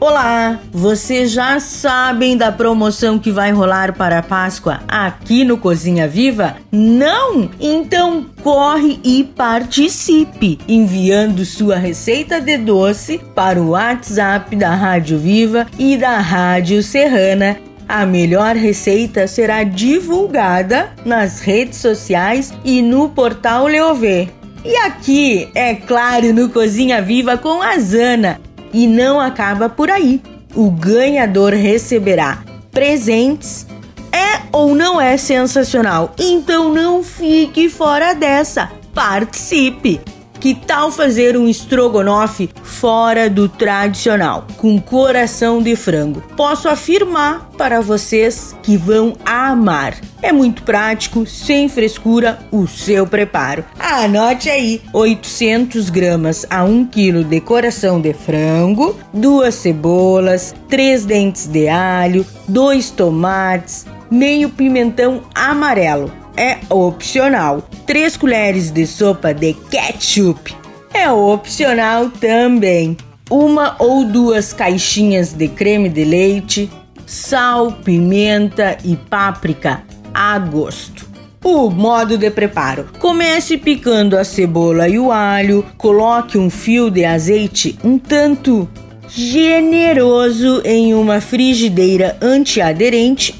Olá! Vocês já sabem da promoção que vai rolar para a Páscoa aqui no Cozinha Viva? Não? Então corre e participe, enviando sua receita de doce para o WhatsApp da Rádio Viva e da Rádio Serrana. A melhor receita será divulgada nas redes sociais e no portal Leovê. E aqui, é claro, no Cozinha Viva com a Zana e não acaba por aí. O ganhador receberá presentes. É ou não é sensacional? Então não fique fora dessa. Participe! Que tal fazer um estrogonofe fora do tradicional, com coração de frango? Posso afirmar para vocês que vão amar. É muito prático, sem frescura, o seu preparo. Anote aí: 800 gramas a 1 quilo de coração de frango, duas cebolas, três dentes de alho, dois tomates, meio pimentão amarelo é opcional. 3 colheres de sopa de ketchup é opcional também. Uma ou duas caixinhas de creme de leite, sal, pimenta e páprica a gosto. O modo de preparo: comece picando a cebola e o alho, coloque um fio de azeite um tanto generoso em uma frigideira antiaderente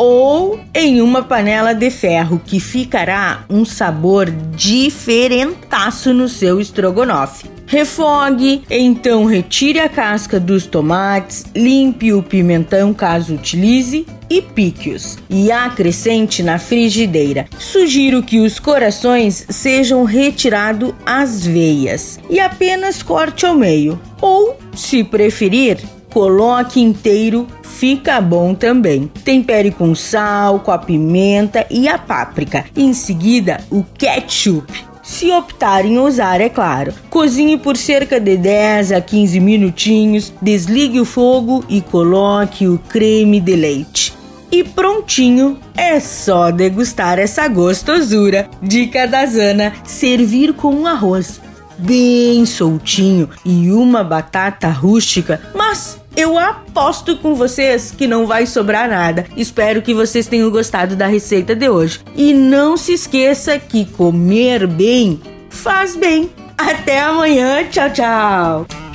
ou em uma panela de ferro que ficará um sabor diferentaço no seu estrogonofe. Refogue, então retire a casca dos tomates, limpe o pimentão caso utilize e pique-os e acrescente na frigideira. Sugiro que os corações sejam retirados às veias e apenas corte ao meio. Ou, se preferir, coloque inteiro fica bom também. Tempere com sal, com a pimenta e a páprica. Em seguida, o ketchup. Se optarem usar, é claro. Cozinhe por cerca de 10 a 15 minutinhos, desligue o fogo e coloque o creme de leite. E prontinho, é só degustar essa gostosura. Dica da Zana: servir com um arroz bem soltinho e uma batata rústica, mas eu aposto com vocês que não vai sobrar nada. Espero que vocês tenham gostado da receita de hoje. E não se esqueça que comer bem faz bem. Até amanhã. Tchau, tchau.